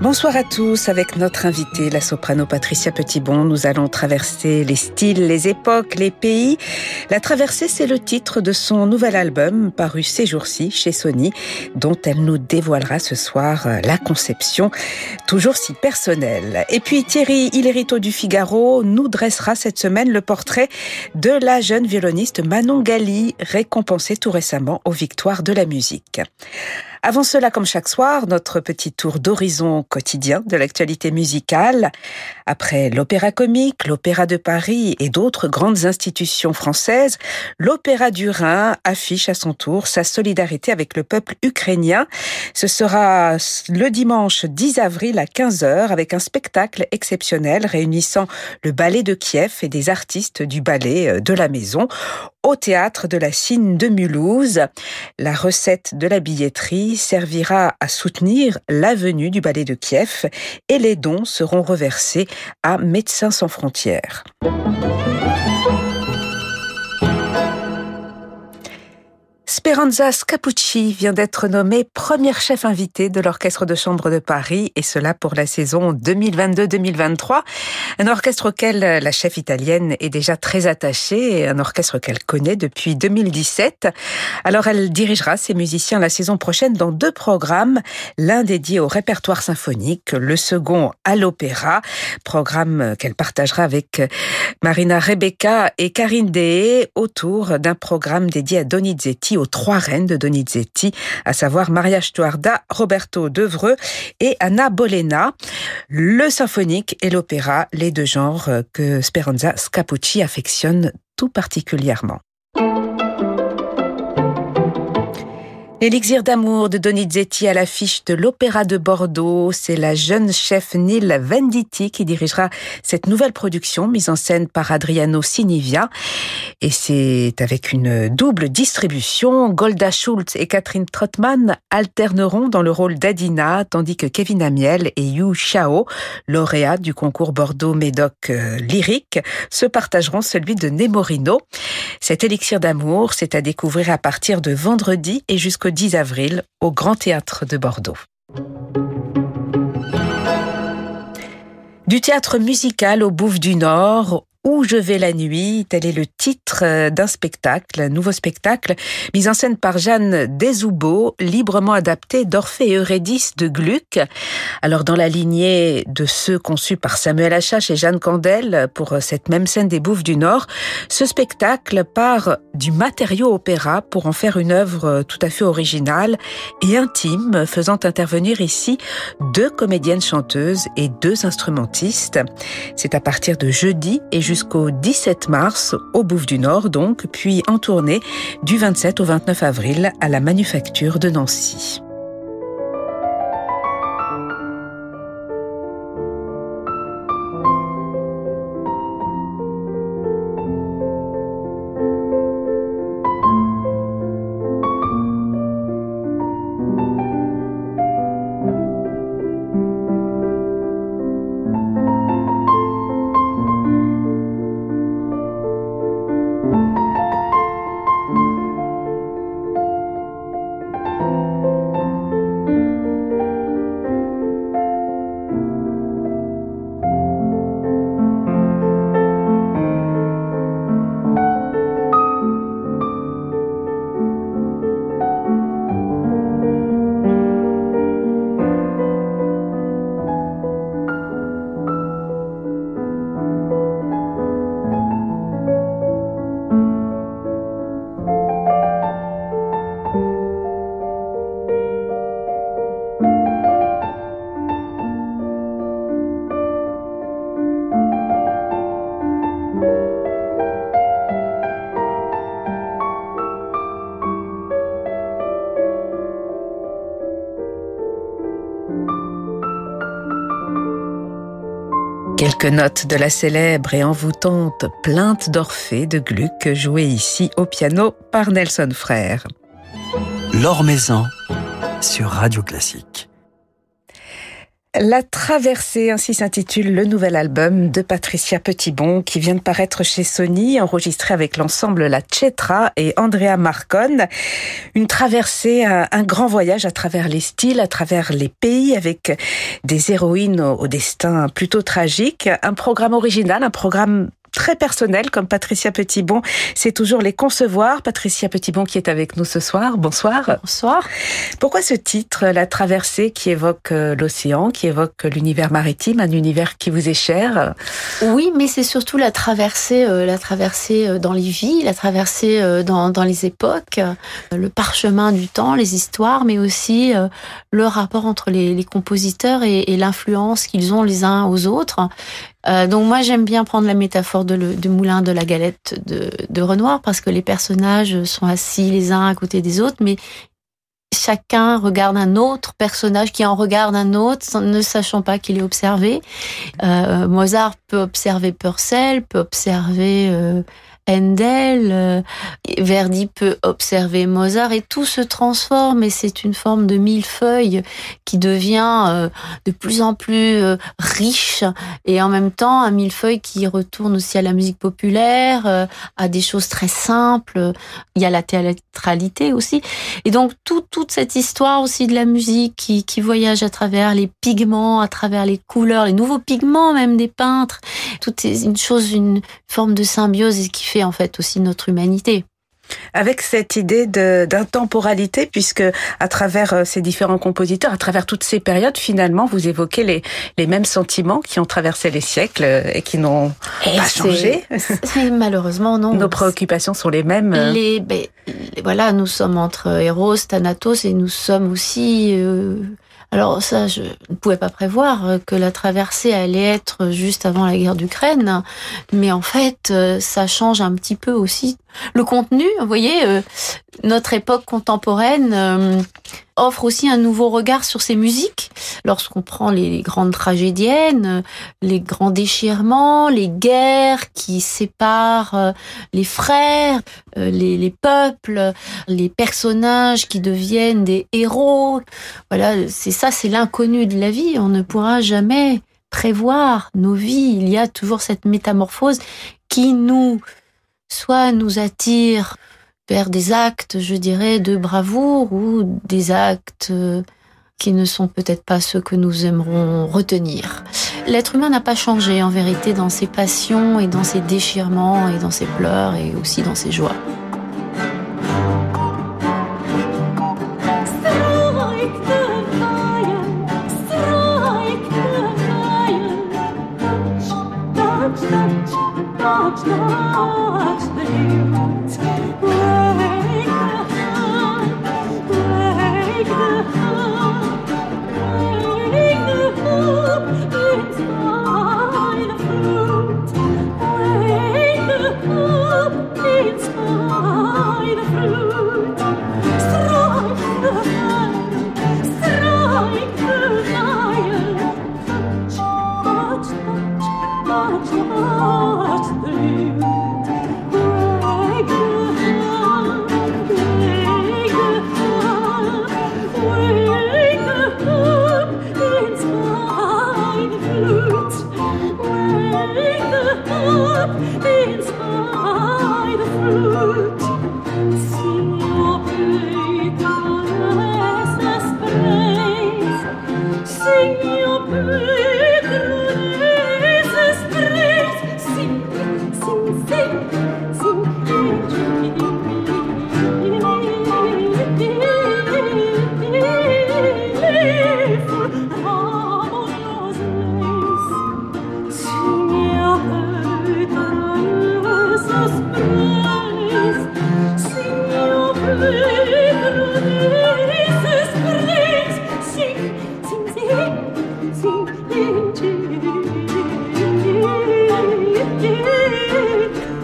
Bonsoir à tous. Avec notre invitée, la soprano Patricia Petitbon, nous allons traverser les styles, les époques, les pays. La traversée, c'est le titre de son nouvel album paru ces jours-ci chez Sony, dont elle nous dévoilera ce soir la conception, toujours si personnelle. Et puis Thierry Hillerito du Figaro nous dressera cette semaine le portrait de la jeune violoniste Manon Gali, récompensée tout récemment aux victoires de la musique. Avant cela, comme chaque soir, notre petit tour d'horizon quotidien de l'actualité musicale. Après l'Opéra comique, l'Opéra de Paris et d'autres grandes institutions françaises, l'Opéra du Rhin affiche à son tour sa solidarité avec le peuple ukrainien. Ce sera le dimanche 10 avril à 15h avec un spectacle exceptionnel réunissant le ballet de Kiev et des artistes du ballet de la maison au théâtre de la Cine de Mulhouse. La recette de la billetterie servira à soutenir la venue du ballet de Kiev et les dons seront reversés à Médecins sans frontières. Speranza Scapucci vient d'être nommée première chef invitée de l'Orchestre de chambre de Paris, et cela pour la saison 2022-2023. Un orchestre auquel la chef italienne est déjà très attachée, un orchestre qu'elle connaît depuis 2017. Alors elle dirigera ses musiciens la saison prochaine dans deux programmes, l'un dédié au répertoire symphonique, le second à l'opéra, programme qu'elle partagera avec Marina Rebecca et Karine Dehé autour d'un programme dédié à Donizetti trois reines de Donizetti, à savoir Maria Stuarda, Roberto Devreux et Anna Bolena. Le symphonique et l'opéra, les deux genres que Speranza Scapucci affectionne tout particulièrement. L'élixir d'amour de Donizetti à l'affiche de l'Opéra de Bordeaux, c'est la jeune chef Neil Venditti qui dirigera cette nouvelle production mise en scène par Adriano Sinivia. Et c'est avec une double distribution. Golda Schultz et Catherine Trottmann alterneront dans le rôle d'Adina, tandis que Kevin Amiel et Yu Xiao, lauréats du concours Bordeaux-Médoc euh, lyrique, se partageront celui de Nemorino. Cet élixir d'amour, c'est à découvrir à partir de vendredi et jusqu'au 10 avril au Grand Théâtre de Bordeaux. Du théâtre musical au Bouffe du Nord, où je vais la nuit, tel est le titre euh, d'un spectacle, un nouveau spectacle, mis en scène par Jeanne Desoubeau, librement adapté d'Orphée et Eurydice de Gluck. Alors dans la lignée de ceux conçus par Samuel Achache et Jeanne Candel pour cette même scène des Bouffes du Nord, ce spectacle part du matériau opéra pour en faire une œuvre tout à fait originale et intime, faisant intervenir ici deux comédiennes chanteuses et deux instrumentistes. C'est à partir de jeudi et jusqu'au 17 mars au Bouffe du Nord donc, puis en tournée du 27 au 29 avril à la Manufacture de Nancy. Quelques notes de la célèbre et envoûtante Plainte d'Orphée de Gluck, jouée ici au piano par Nelson Frère. L'Or Maison sur Radio Classique. La traversée, ainsi s'intitule le nouvel album de Patricia Petitbon qui vient de paraître chez Sony, enregistré avec l'ensemble La Cetra et Andrea Marcon. Une traversée, un, grand voyage à travers les styles, à travers les pays, avec des héroïnes au destin plutôt tragique. Un programme original, un programme très personnel comme Patricia Petitbon c'est toujours les concevoir. Patricia Petitbon qui est avec nous ce soir. Bonsoir. Bonsoir. Pourquoi ce titre, La traversée qui évoque euh, l'océan, qui évoque l'univers maritime, un univers qui vous est cher? Oui, mais c'est surtout la traversée, euh, la traversée euh, dans les vies, la traversée dans, dans les époques, le parchemin du temps, les histoires, mais aussi le rapport entre les, les compositeurs et, et l'influence qu'ils ont les uns aux autres. Donc moi j'aime bien prendre la métaphore de, le, moulin de la galette de, Renoir parce que les personnages sont assis les uns à côté des autres, mais chacun regarde un autre personnage qui en regarde un autre, ne sachant pas qu'il est observé. Euh, Mozart peut observer Purcell, peut observer euh, Handel, euh, Verdi peut observer Mozart et tout se transforme et c'est une forme de millefeuille qui devient euh, de plus en plus euh, riche et en même temps un millefeuille qui retourne aussi à la musique populaire, à des choses très simples. Il y a la théâtralité aussi et donc toute cette histoire aussi de la musique qui, qui voyage à travers les pigments, à travers les couleurs, les nouveaux pigments même des peintres. Tout est une chose, une forme de symbiose qui fait en fait aussi notre humanité avec cette idée d'intemporalité, puisque à travers euh, ces différents compositeurs, à travers toutes ces périodes, finalement, vous évoquez les, les mêmes sentiments qui ont traversé les siècles euh, et qui n'ont pas changé. Malheureusement, non. Nos préoccupations sont les mêmes. Euh. Les, ben, voilà, nous sommes entre Eros, Thanatos, et nous sommes aussi alors ça, je ne pouvais pas prévoir euh, que la traversée allait être juste avant la guerre d'Ukraine, mais en fait, euh, ça change un petit peu aussi le contenu. Vous voyez, euh, notre époque contemporaine offre aussi un nouveau regard sur ces musiques. Lorsqu'on prend les grandes tragédiennes, les grands déchirements, les guerres qui séparent euh, les frères, euh, les, les peuples, les personnages qui deviennent des héros. Voilà, c'est ça, c'est l'inconnu de la vie. On ne pourra jamais prévoir nos vies. Il y a toujours cette métamorphose qui nous, soit nous attire vers des actes, je dirais, de bravoure ou des actes euh, qui ne sont peut-être pas ceux que nous aimerons retenir. L'être humain n'a pas changé en vérité dans ses passions et dans ses déchirements et dans ses pleurs et aussi dans ses joies.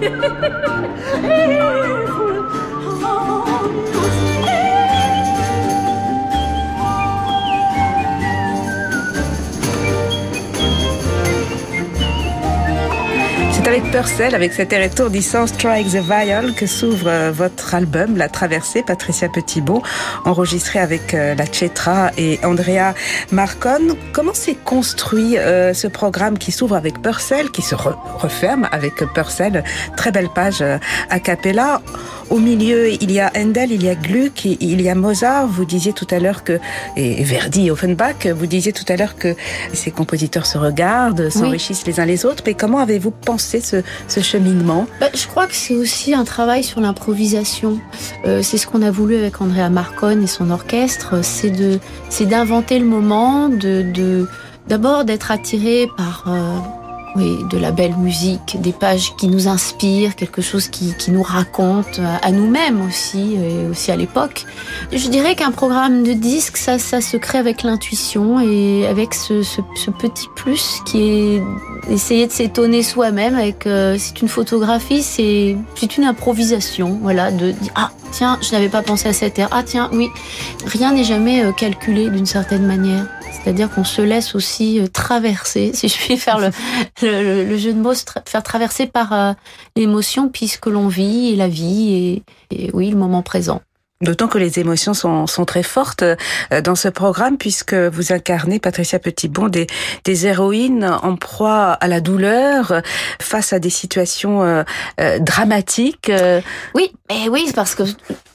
Hey! C'est avec Purcell, avec cet air étourdissant Strike the Viol que s'ouvre euh, votre album La Traversée, Patricia Petitbon, enregistré avec euh, la Chetra et Andrea Marcon. Comment s'est construit euh, ce programme qui s'ouvre avec Purcell, qui se referme avec Purcell? Très belle page a cappella. Au milieu, il y a Handel, il y a Gluck, il y a Mozart. Vous disiez tout à l'heure que, et Verdi, Offenbach, vous disiez tout à l'heure que ces compositeurs se regardent, s'enrichissent les uns les autres. Mais comment avez-vous pensé ce, ce cheminement? Bah, Je crois que c'est aussi un travail sur l'improvisation. Euh, c'est ce qu'on a voulu avec Andrea Marcon et son orchestre. C'est de, c'est d'inventer le moment, de, de d'abord d'être attiré par euh, oui, de la belle musique, des pages qui nous inspirent, quelque chose qui, qui nous raconte à nous-mêmes aussi, et aussi à l'époque. Je dirais qu'un programme de disque, ça, ça se crée avec l'intuition et avec ce, ce, petit plus qui est essayer de s'étonner soi-même avec, euh, c'est une photographie, c'est, c'est une improvisation, voilà, de dire, ah, tiens, je n'avais pas pensé à cette air, ah, tiens, oui. Rien n'est jamais euh, calculé d'une certaine manière. C'est-à-dire qu'on se laisse aussi euh, traverser, si je puis faire le, le, jeu de mots, faire traverser par euh, l'émotion puisque l'on vit et la vie et, oui, le moment présent. D'autant que les émotions sont, sont, très fortes euh, dans ce programme puisque vous incarnez, Patricia Petitbon, des, des héroïnes en proie à la douleur face à des situations dramatiques. Oui, mais oui, parce que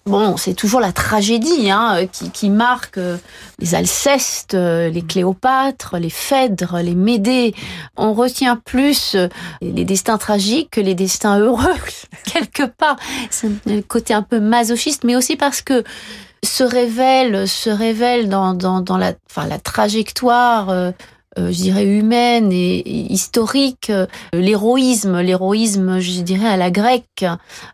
bon, c'est toujours la tragédie hein, qui, qui, marque euh, les Alcestes, euh, les Cléopâtres, les Phèdres, les Médées. On retient plus euh, les destins tragiques que les destins heureux, quelque part. C'est le côté un peu masochiste, mais aussi parce que se révèle, se révèle dans, dans, dans la, enfin, la trajectoire euh, je dirais humaine et, historique, euh, l'héroïsme, l'héroïsme, je dirais à la grecque,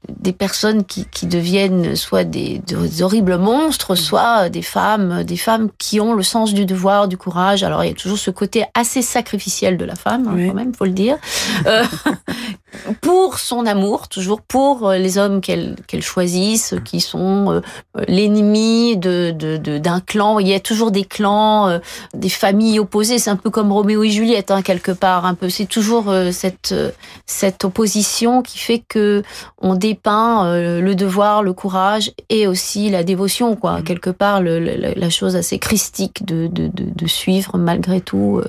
des personnes qui, qui deviennent soit des, des, horribles monstres, soit des femmes, des femmes qui ont le sens du devoir, du courage. Alors il y a toujours ce côté assez sacrificiel de la femme, hein, quand même, faut le dire, euh, pour son amour, toujours pour les hommes qu'elle qu'elle choisisse, qui sont l'ennemi de d'un de, clan. Il y a toujours des clans, des familles opposées. C'est un peu comme Roméo et Juliette, hein, quelque part. Un peu, c'est toujours euh, cette euh, cette opposition qui fait que on dépeint euh, le devoir, le courage et aussi la dévotion, quoi. Mm. Quelque part, le, la chose assez christique de, de, de, de suivre malgré tout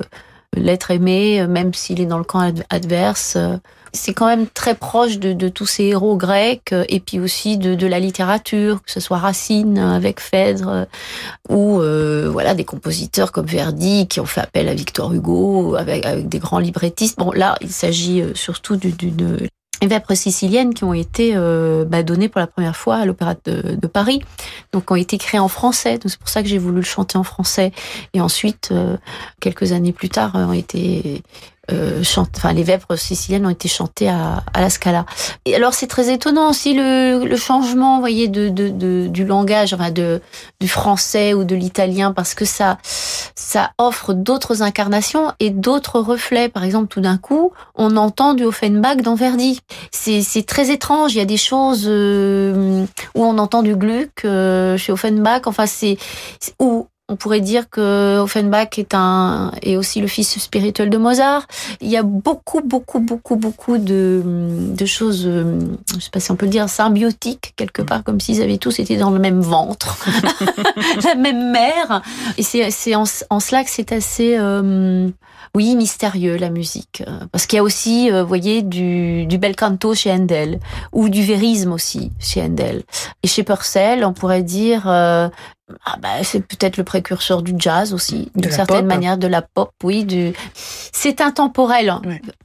l'être aimé, même s'il est dans le camp adverse c'est quand même très proche de, tous ces héros grecs euh, et puis aussi de, de, la littérature, que ce soit Racine avec Phèdre euh, ou euh, voilà des compositeurs comme Verdi qui ont fait appel à Victor Hugo avec, avec des grands librettistes. Bon là, il s'agit surtout d'une vêpres siciliennes qui ont été euh, bah, données pour la première fois à l'Opéra de, de, Paris, donc ont été créées en français. Donc c'est pour ça que j'ai voulu le chanter en français. Et ensuite, quelques années plus tard, ont été euh, chante, enfin les vêpres siciliennes ont été chantées à, à la Scala. Et alors c'est très étonnant aussi le, le changement, vous voyez, de, de, de, du langage, enfin de du français ou de l'italien, parce que ça ça offre d'autres incarnations et d'autres reflets. Par exemple, tout d'un coup, on entend du Offenbach dans Verdi. C'est très étrange. Il y a des choses euh, où on entend du Gluck euh, chez Offenbach. Enfin c'est où on pourrait dire que Offenbach est un est aussi le fils spirituel de Mozart. Il y a beaucoup, beaucoup, beaucoup, beaucoup de, de choses, euh, je sais pas si on peut le dire, symbiotiques quelque part, comme s'ils avaient tous été dans le même ventre, la même mère. Et c'est en, en cela que c'est assez euh, oui, mystérieux la musique, euh, parce qu'il y a aussi, euh, vous voyez, du, du bel canto chez Handel ou du vérisme aussi chez Handel. Et chez Purcell, on pourrait dire, euh, ah bah, c'est peut-être le précurseur du jazz aussi, d'une certaine manière, de la pop, oui. Du... C'est intemporel. Hein,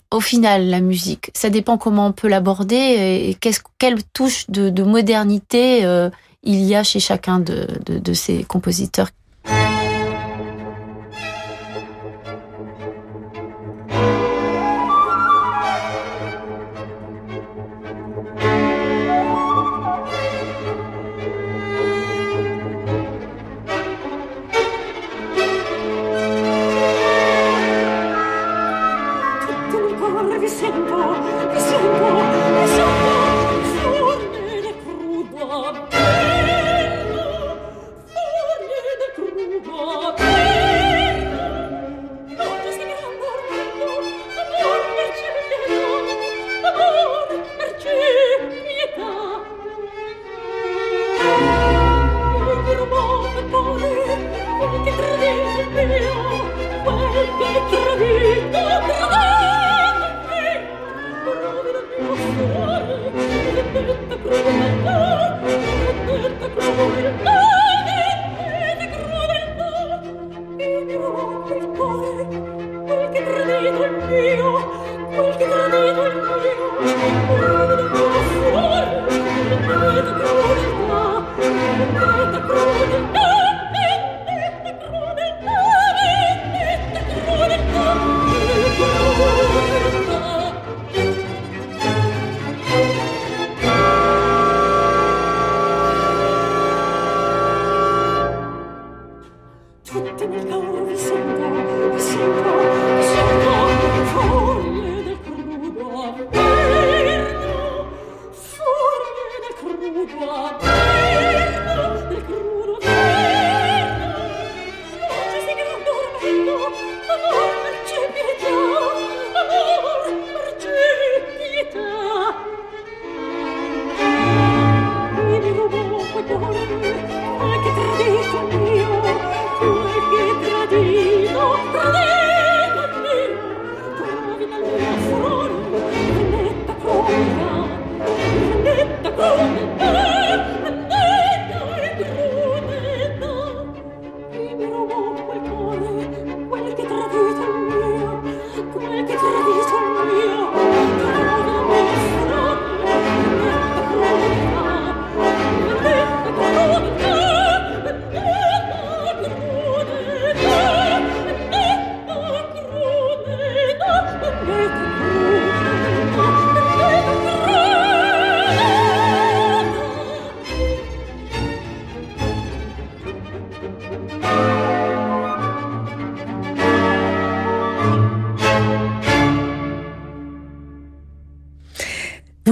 au final, la musique, ça dépend comment on peut l'aborder et qu'est-ce, quelle touche de, de modernité il y a chez chacun de, de, de ces compositeurs Thank you.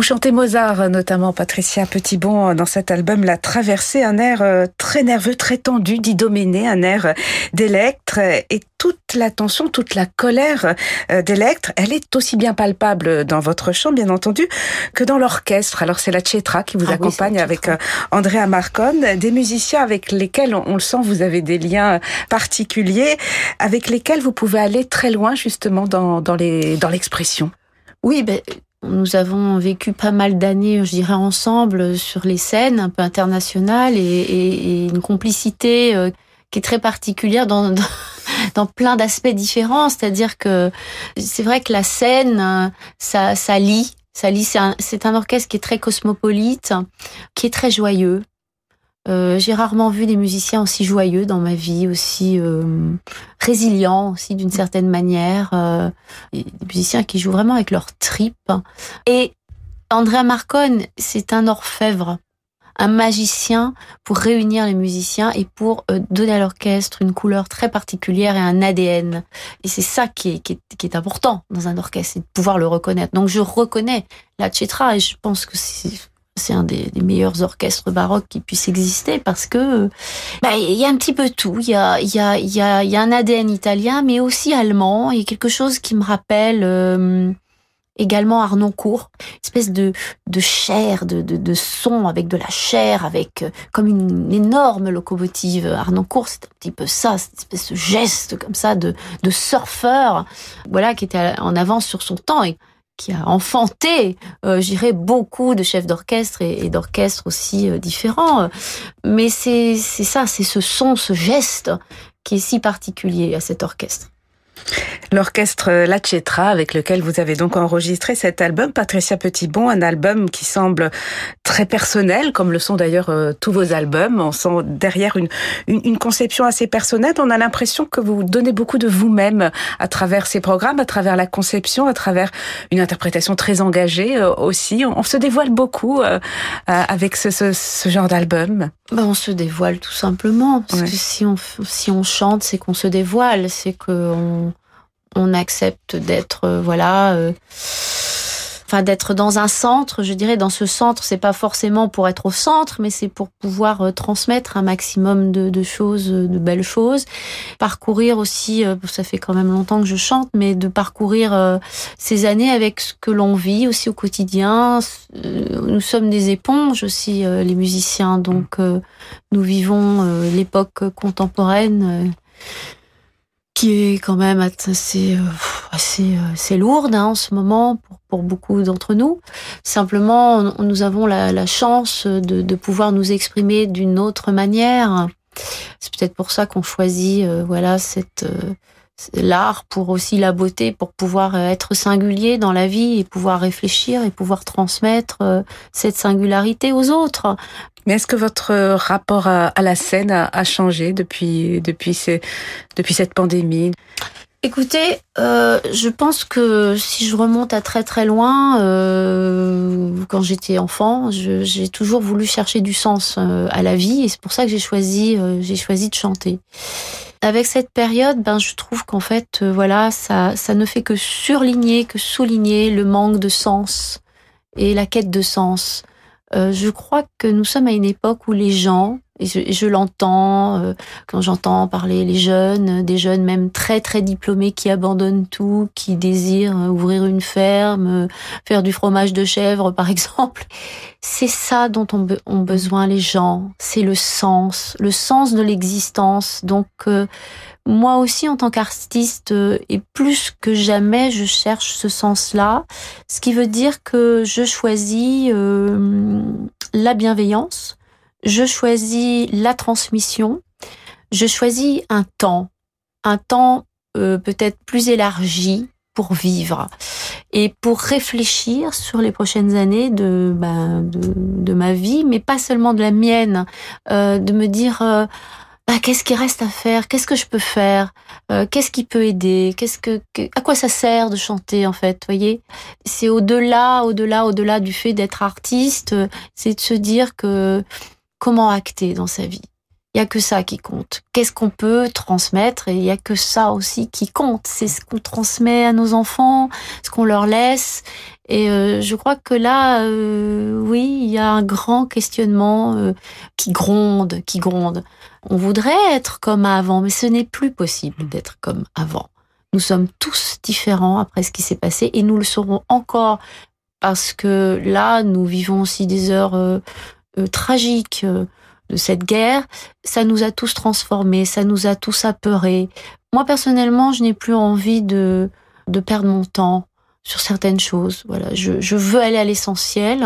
Chantez Mozart, notamment Patricia Petitbon, dans cet album La Traversée, un air euh, très nerveux, très tendu d'Idoménée, un air d'Electre, et toute la tension, toute la colère euh, d'Electre, elle est aussi bien palpable dans votre chant, bien entendu, que dans l'orchestre. Alors c'est la Chetra qui vous ah accompagne avec euh, Andrea Marcon, des musiciens avec lesquels, on le sent, vous avez des liens particuliers, avec lesquels vous pouvez aller très loin justement dans, dans l'expression. Oui, ben, nous avons vécu pas mal d'années, je dirais, ensemble sur les scènes un peu internationales et, une complicité euh, qui est très particulière dans, plein d'aspects différents. C'est-à-dire que c'est vrai que la scène, euh, ça, ça lie. Ça lie. C'est un orchestre qui est très cosmopolite, qui est très joyeux, euh, j'ai rarement vu des musiciens aussi joyeux dans ma vie, aussi euh, résilients aussi d'une certaine manière, euh, des musiciens qui jouent vraiment avec leur tripes. Et Andrea Marcon, c'est un orfèvre, un magicien pour réunir les musiciens et pour donner à l'orchestre une couleur très particulière et un ADN. Et c'est ça qui est important dans un orchestre, c'est de pouvoir le reconnaître. Donc je reconnais la Chetra et je pense que c'est c'est un des, meilleurs orchestres baroques qui puissent exister parce que bah, il y a un petit peu tout. Il y a, y, a, y, a, un ADN italien, mais aussi allemand. Il y a quelque chose qui me rappelle euh, également Arnoncourt, une espèce de, de chair, de, de, de, son avec de la chair, avec euh, comme une, énorme locomotive. Arnoncourt, c'est un petit peu ça, cette espèce de geste comme ça de, de surfeur, voilà, qui était en avance sur son temps. Et qui a enfanté, euh, j'irais, beaucoup de chefs d'orchestre et, d'orchestres aussi euh, différents. Mais c'est ça, c'est ce son, ce geste qui est si particulier à cet orchestre. L'orchestre La Chetra, avec lequel vous avez donc enregistré cet album, Patricia Petitbon, un album qui semble très personnel, comme le sont d'ailleurs euh, tous vos albums. On sent derrière une, une, conception assez personnelle. On a l'impression que vous donnez beaucoup de vous-même à travers ces programmes, à travers la conception, à travers une interprétation très engagée euh, aussi. On, se dévoile beaucoup euh, avec ce, ce, genre d'album. Ben, on se dévoile tout simplement. Parce que si on, si on chante, c'est qu'on se dévoile. C'est qu'on on accepte d'être euh, voilà euh, enfin d'être dans un centre je dirais. Dans ce centre c'est pas forcément pour être au centre mais c'est pour pouvoir euh, transmettre un maximum de, choses de belles choses. Parcourir aussi ça fait quand même longtemps que je chante mais de parcourir ces années avec ce que l'on vit aussi au quotidien. Nous sommes des éponges aussi les musiciens. Donc nous vivons l'époque contemporaine qui est quand même assez, euh, c'est lourde hein, en ce moment pour, pour beaucoup d'entre nous. Simplement, nous avons la, la chance de, de, pouvoir nous exprimer d'une autre manière. C'est peut-être pour ça qu'on choisit voilà cette l'art pour aussi la beauté, pour pouvoir euh, être singulier dans la vie et pouvoir réfléchir et pouvoir transmettre euh, cette singularité aux autres. Mais est-ce que votre rapport à, la scène a, changé depuis depuis ces, depuis cette pandémie? Écoutez, euh, je pense que si je remonte à très très loin, euh, quand j'étais enfant, j'ai toujours voulu chercher du sens à la vie et c'est pour ça que j'ai choisi j'ai choisi de chanter. Avec cette période, ben je trouve qu'en fait, euh, voilà, ça, ça ne fait que surligner, que souligner le manque de sens et la quête de sens. Euh, je crois que nous sommes à une époque où les gens, et je, l'entends euh, quand j'entends parler les jeunes, des jeunes même très très diplômés qui abandonnent tout, qui désirent ouvrir une ferme, faire du fromage de chèvre par exemple. C'est ça dont ont, ont besoin les gens, c'est le sens, le sens de l'existence. Donc euh, moi aussi en tant qu'artiste euh, et plus que jamais je cherche ce sens-là, ce qui veut dire que je choisis la bienveillance je choisis la transmission, je choisis un temps, un temps euh, peut-être plus élargi pour vivre et pour réfléchir sur les prochaines années de, ben, de, ma vie, mais pas seulement de la mienne, euh, de me dire euh, bah, qu'est-ce qui reste à faire, qu'est-ce que je peux faire, qu'est-ce qui peut aider, qu'est-ce que, à quoi ça sert de chanter en fait, voyez? C'est au-delà, au-delà, au-delà du fait d'être artiste, c'est de se dire que comment acter dans sa vie. Il y a que ça qui compte. Qu'est-ce qu'on peut transmettre et il y a que ça aussi qui compte. C'est ce qu'on transmet à nos enfants, ce qu'on leur laisse. Et euh, je crois que là, euh, oui, il y a un grand questionnement euh, qui gronde, qui gronde. On voudrait être comme avant, mais ce n'est plus possible d'être comme avant. Nous sommes tous différents après ce qui s'est passé et nous le serons encore parce que là, nous vivons aussi des heures tragique euh, de cette guerre, ça nous a tous transformés, ça nous a tous apeurés. Moi personnellement, je n'ai plus envie de, de perdre mon temps sur certaines choses. Voilà, je, je veux aller à l'essentiel.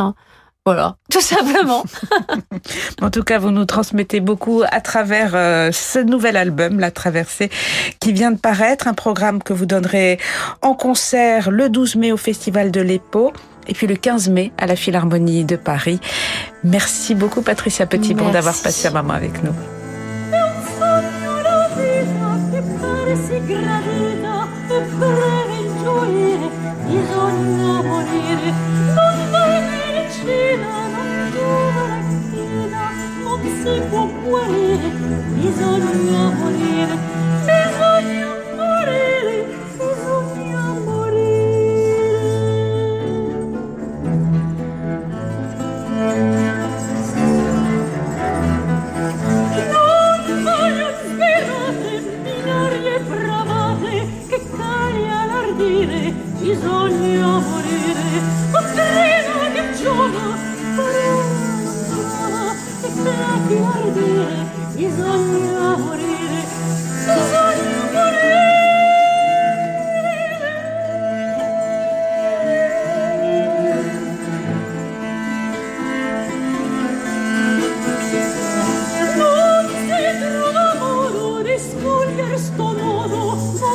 Voilà, tout simplement. en tout cas, vous nous transmettez beaucoup à travers euh, ce nouvel album, La Traversée, qui vient de paraître, un programme que vous donnerez en concert le 12 mai au Festival de l'EPO et puis le 15 mai à la Philharmonie de Paris. Merci beaucoup Patricia Petitbon d'avoir passé un moment avec nous. bisogna morire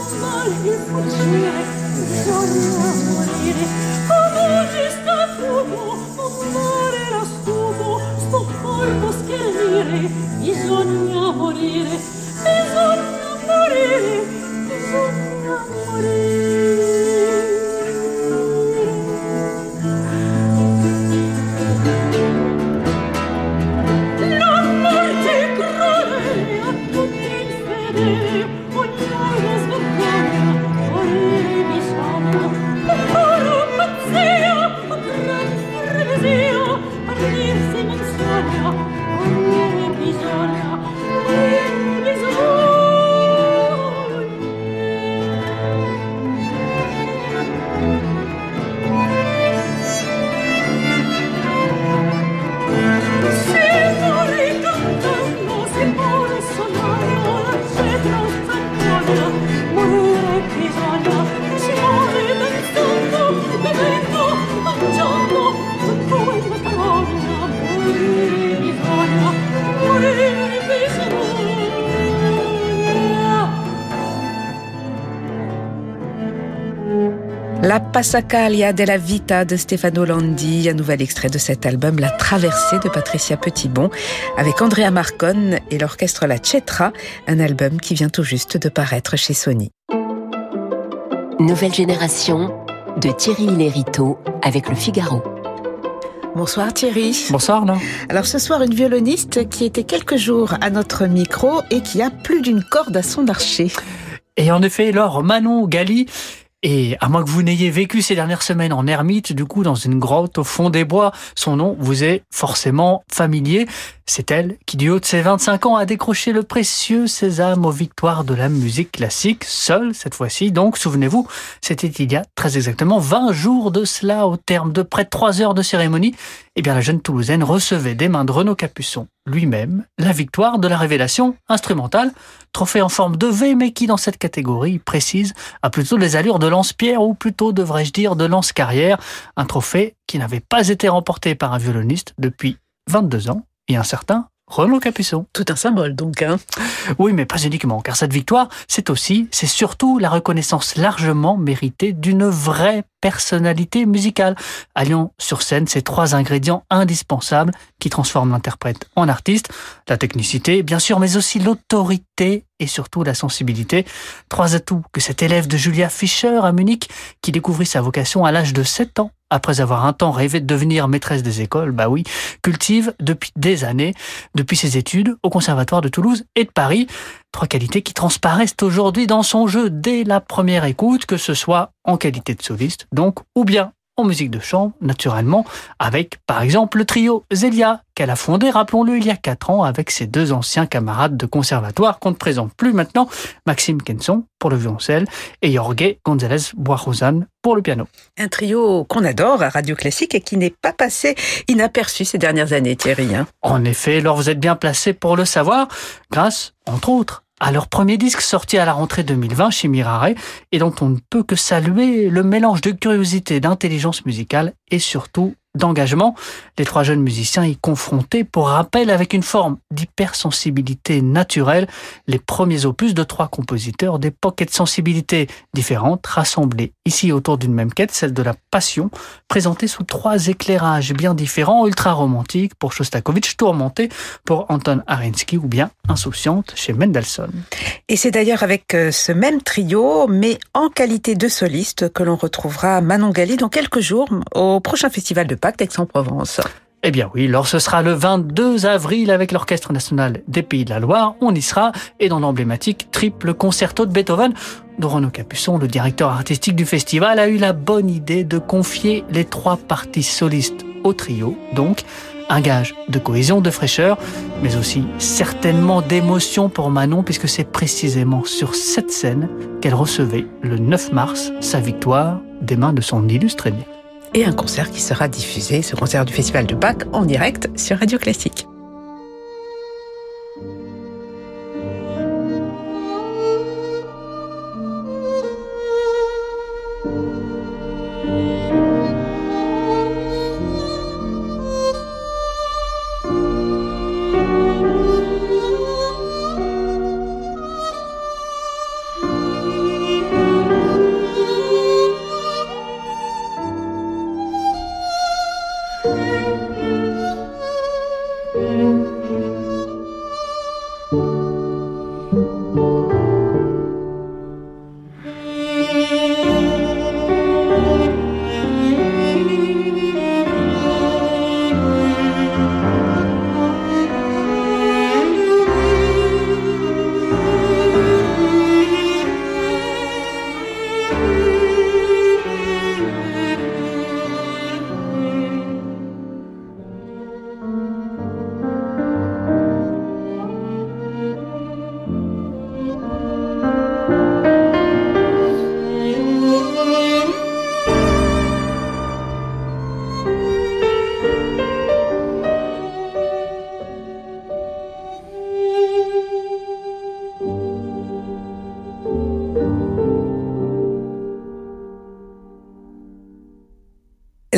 amore, amore, amore Passacaglia della Vita de Stefano Landi, un nouvel extrait de cet album La Traversée de Patricia Petitbon, avec Andrea Marcon et l'orchestre La Cetra, un album qui vient tout juste de paraître chez Sony. Nouvelle génération de Thierry Lériteau avec le Figaro. Bonsoir Thierry. Bonsoir non. Alors ce soir, une violoniste qui était quelques jours à notre micro et qui a plus d'une corde à son archer. Et en effet, Laure Manon Gali et à moins que vous n'ayez vécu ces dernières semaines en ermite, du coup, dans une grotte au fond des bois, son nom vous est forcément familier. C'est elle qui, du haut de ses 25 ans, a décroché le précieux sésame aux victoires de la musique classique, seule cette fois-ci. Donc, souvenez-vous, c'était il y a très exactement 20 jours de cela, au terme de près de 3 heures de cérémonie. Eh bien, la jeune Toulousaine recevait des mains de Renaud Capuçon lui-même la victoire de la révélation instrumentale, trophée en forme de V, mais qui, dans cette catégorie précise, a plutôt les allures de lance-pierre, ou plutôt, devrais-je dire, de lance-carrière, un trophée qui n'avait pas été remporté par un violoniste depuis 22 ans et un certain Renaud Capuçon. Tout un symbole donc. Hein oui, mais pas uniquement, car cette victoire, c'est aussi, c'est surtout la reconnaissance largement méritée d'une vraie personnalité musicale, alliant sur scène ces trois ingrédients indispensables qui transforment l'interprète en artiste, la technicité bien sûr, mais aussi l'autorité et surtout la sensibilité. Trois atouts que cet élève de Julia Fischer à Munich, qui découvrit sa vocation à l'âge de 7 ans, après avoir un temps rêvé de devenir maîtresse des écoles, bah oui, cultive depuis des années, depuis ses études au Conservatoire de Toulouse et de Paris. Trois qualités qui transparaissent aujourd'hui dans son jeu dès la première écoute, que ce soit en qualité de soliste, donc, ou bien en musique de chambre, naturellement, avec par exemple le trio Zelia, qu'elle a fondé, rappelons-le, il y a quatre ans avec ses deux anciens camarades de conservatoire qu'on ne présente plus maintenant, Maxime Kenson pour le violoncelle et Jorge González Boarosan pour le piano. Un trio qu'on adore à Radio Classique et qui n'est pas passé inaperçu ces dernières années, Thierry. Hein. en effet, alors vous êtes bien placé pour le savoir, grâce, entre autres, à leur premier disque sorti à la rentrée 2020 chez Mirare et dont on ne peut que saluer le mélange de curiosité, d'intelligence musicale et surtout d'engagement. Les trois jeunes musiciens y confrontés, pour rappel, avec une forme d'hypersensibilité naturelle, les premiers opus de trois compositeurs d'époques et de sensibilités différentes, rassemblés ici autour d'une même quête, celle de la passion, présentée sous trois éclairages bien différents, ultra romantiques pour Shostakovich, tourmenté pour Anton Arinsky ou bien insouciante chez Mendelssohn. Et c'est d'ailleurs avec euh, ce même trio, mais en qualité de soliste, que l'on retrouvera Manon Gali dans quelques jours au prochain festival de Pâques d'Aix-en-Provence. Eh bien oui, lors ce sera le 22 avril avec l'Orchestre national des Pays de la Loire, on y sera, et dans l'emblématique triple concerto de Beethoven, Renaud Capuçon, le directeur artistique du festival, a eu la bonne idée de confier les trois parties solistes au trio, donc un gage de cohésion, de fraîcheur, mais aussi certainement d'émotion pour Manon, puisque c'est précisément sur cette scène qu'elle recevait le 9 mars sa victoire des mains de son illustre aîné et un concert qui sera diffusé, ce concert du Festival de Pâques, en direct sur Radio Classique.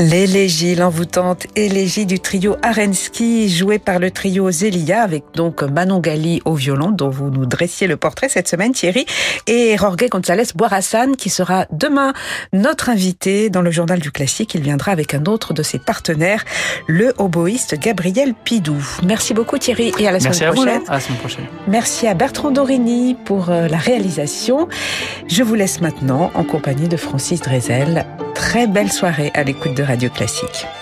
L'élégie, l'envoûtante élégie du trio Arensky, joué par le trio Zelia, avec donc Manon Gali au violon, dont vous nous dressiez le portrait cette semaine, Thierry, et Jorge González Boirassan, qui sera demain notre invité dans le journal du classique. Il viendra avec un autre de ses partenaires, le oboïste Gabriel Pidou. Merci beaucoup Thierry, et à la Merci semaine à vous, prochaine. à la semaine prochaine. Merci à Bertrand Dorini pour euh, la réalisation. Je vous laisse maintenant en compagnie de Francis Drezel. Très belle soirée à l'écoute de Radio Classique.